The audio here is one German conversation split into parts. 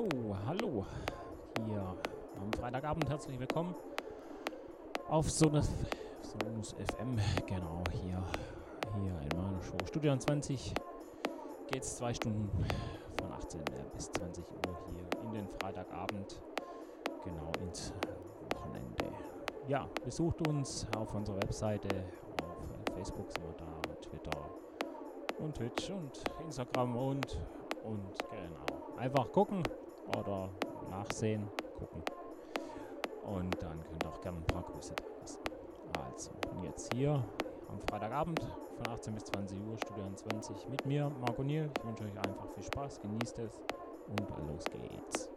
So, hallo. Hier am Freitagabend herzlich willkommen auf Sonus, Sonus FM. Genau, hier, hier in meiner Show. Studio 20 geht es zwei Stunden von 18 bis 20 Uhr hier in den Freitagabend. Genau ins Wochenende. Ja, besucht uns auf unserer Webseite, auf Facebook sind wir da, Twitter und Twitch und Instagram und und genau. Einfach gucken oder nachsehen, gucken. Und dann könnt ihr auch gerne ein paar Grüße da lassen. Also, und jetzt hier am Freitagabend von 18 bis 20 Uhr, Studio 20 mit mir, Marco Niel. Ich wünsche euch einfach viel Spaß, genießt es und los geht's.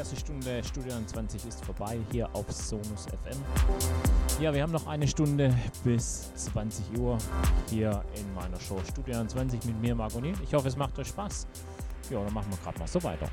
Erste Stunde Studio 20 ist vorbei hier auf Sonus FM. Ja, wir haben noch eine Stunde bis 20 Uhr hier in meiner Show Studio 20 mit mir, Margonin. Ich hoffe, es macht euch Spaß. Ja, dann machen wir gerade mal so weiter.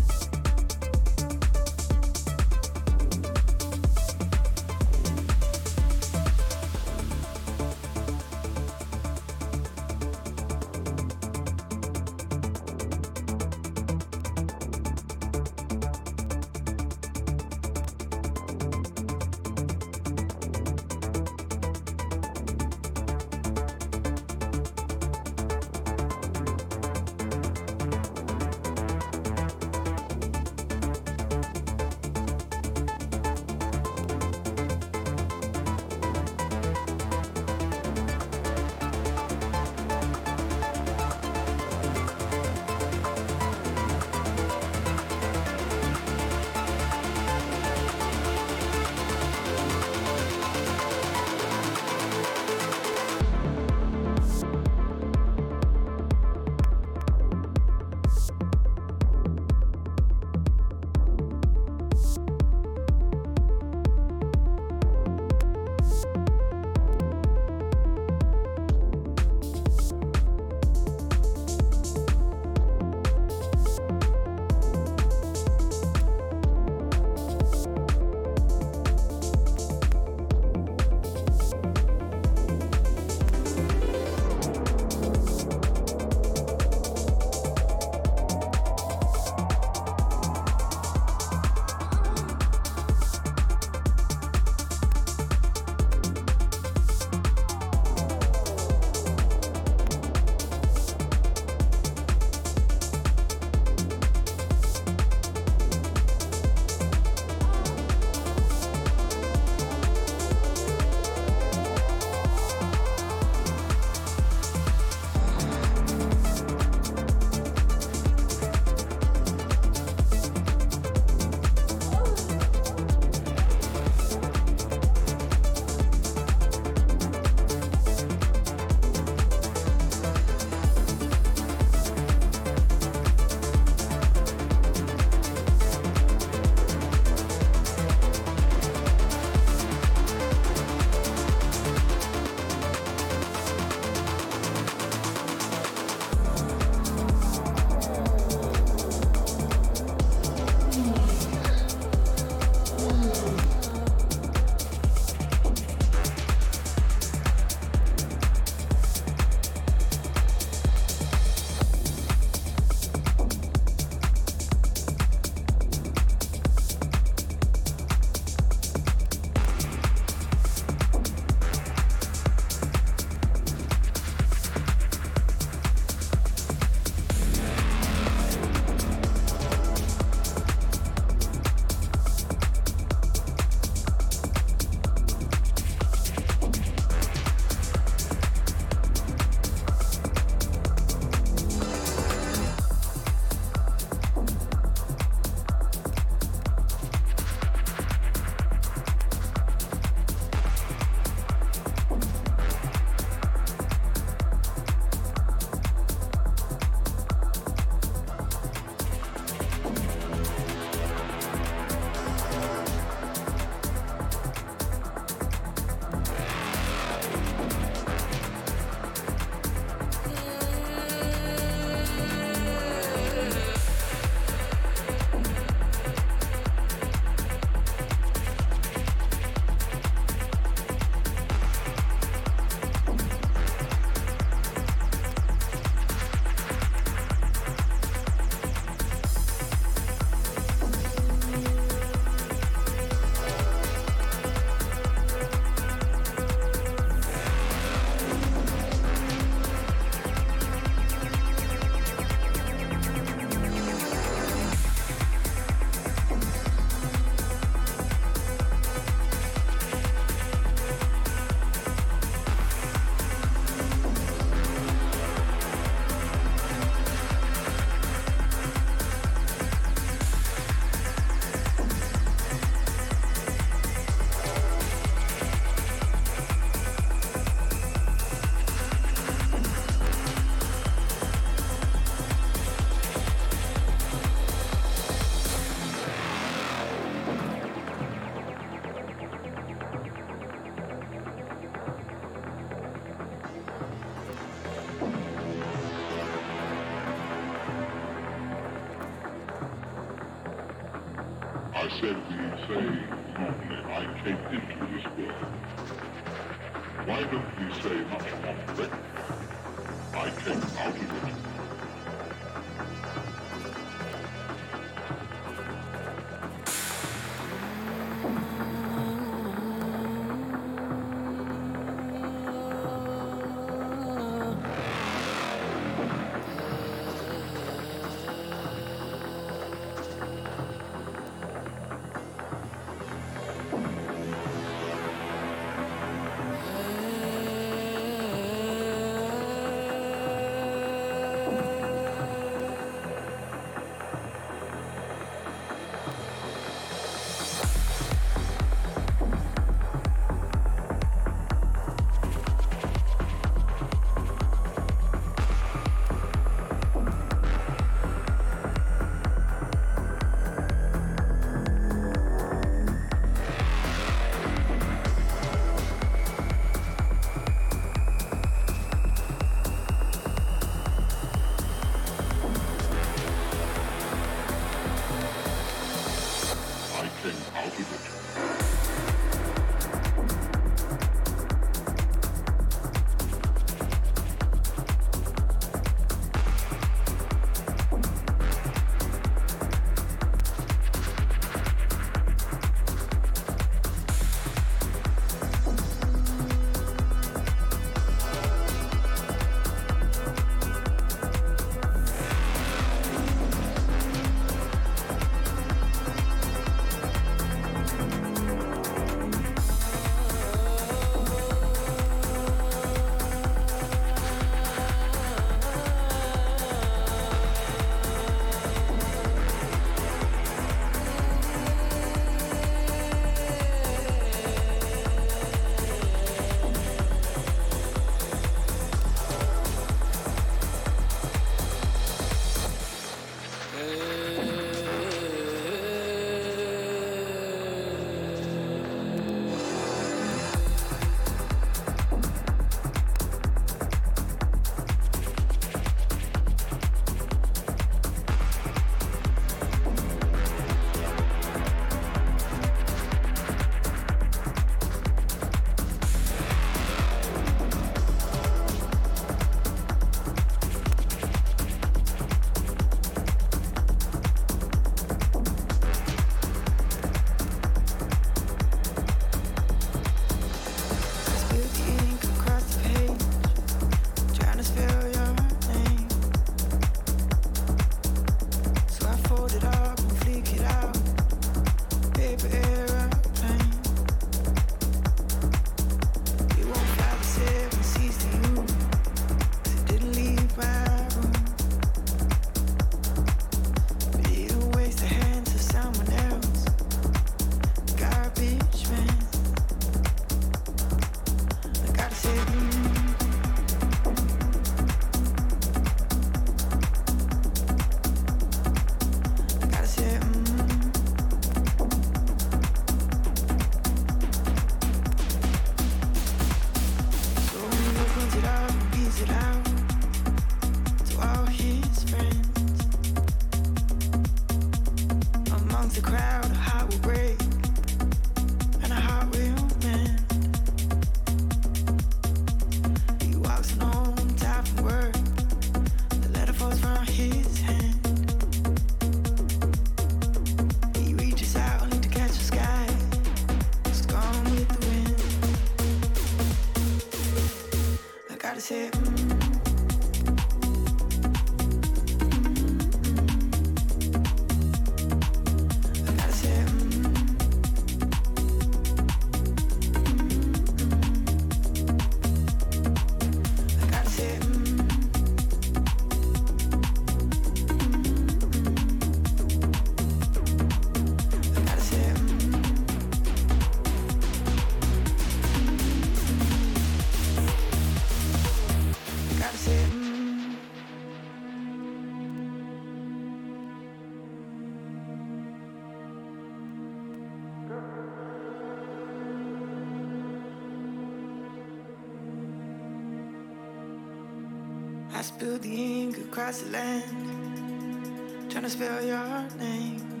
Across the land, trying to spell your name.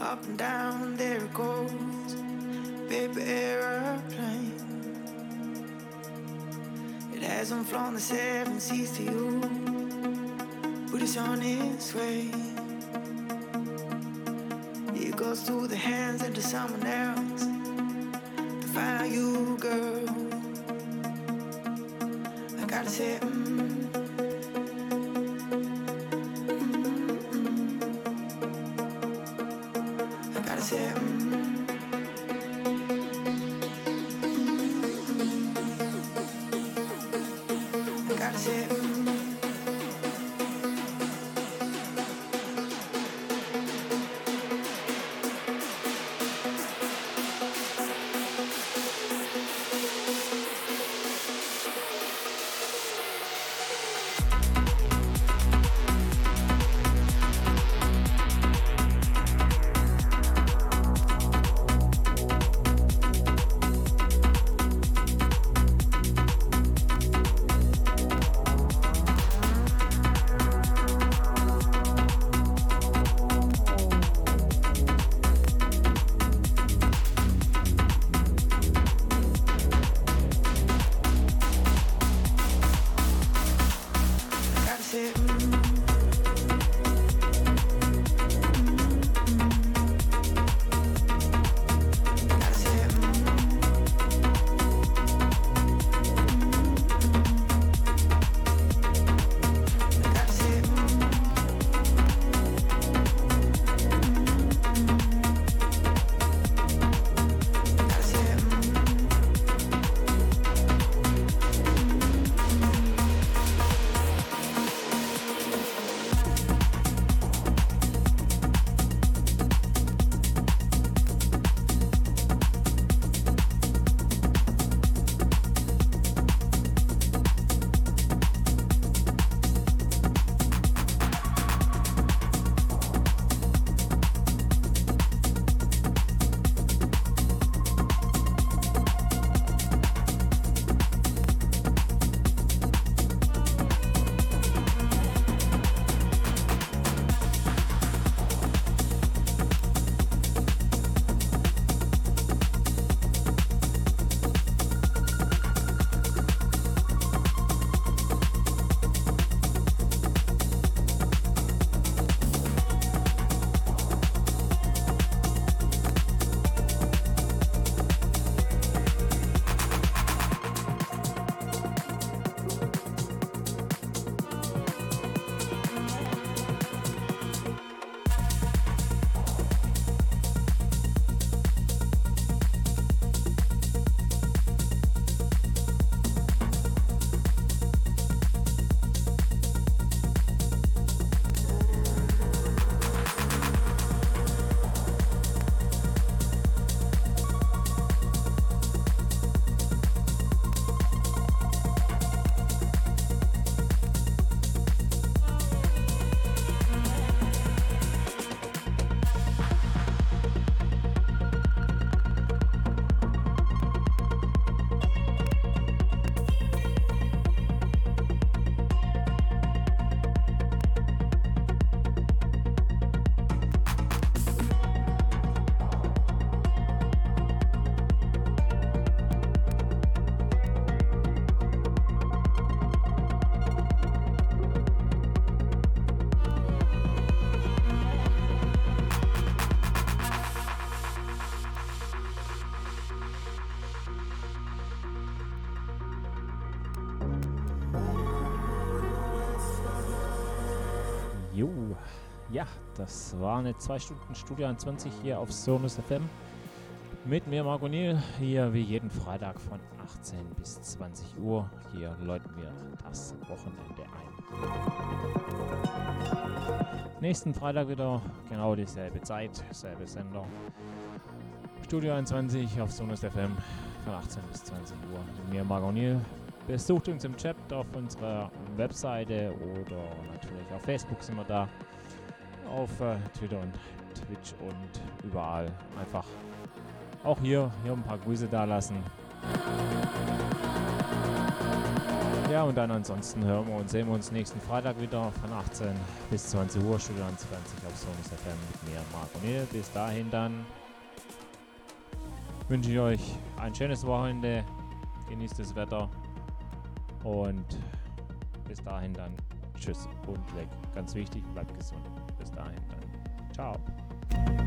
Up and down, there it goes. Paper aeroplane. It hasn't flown the seven seas to you, but it's on its way. Das war eine 2 Stunden Studio 20 hier auf Sonus FM. Mit mir, Marco Niel, hier wie jeden Freitag von 18 bis 20 Uhr. Hier läuten wir das Wochenende ein. Nächsten Freitag wieder genau dieselbe Zeit, selbe Sender. Studio 21 auf Sonus FM von 18 bis 20 Uhr. Mit mir, Marco Niel. Besucht uns im Chat auf unserer Webseite oder natürlich auf Facebook sind wir da. Auf äh, Twitter und Twitch und überall. Einfach auch hier, hier ein paar Grüße da lassen. Ja, und dann ansonsten hören wir und sehen wir uns nächsten Freitag wieder von 18 bis 20 Uhr, Studio 20 auf Sonus FM mit mir, Marco Niel. Bis dahin dann wünsche ich euch ein schönes Wochenende, genießt das Wetter und bis dahin dann tschüss und weg. Ganz wichtig, bleibt gesund. time. And ciao.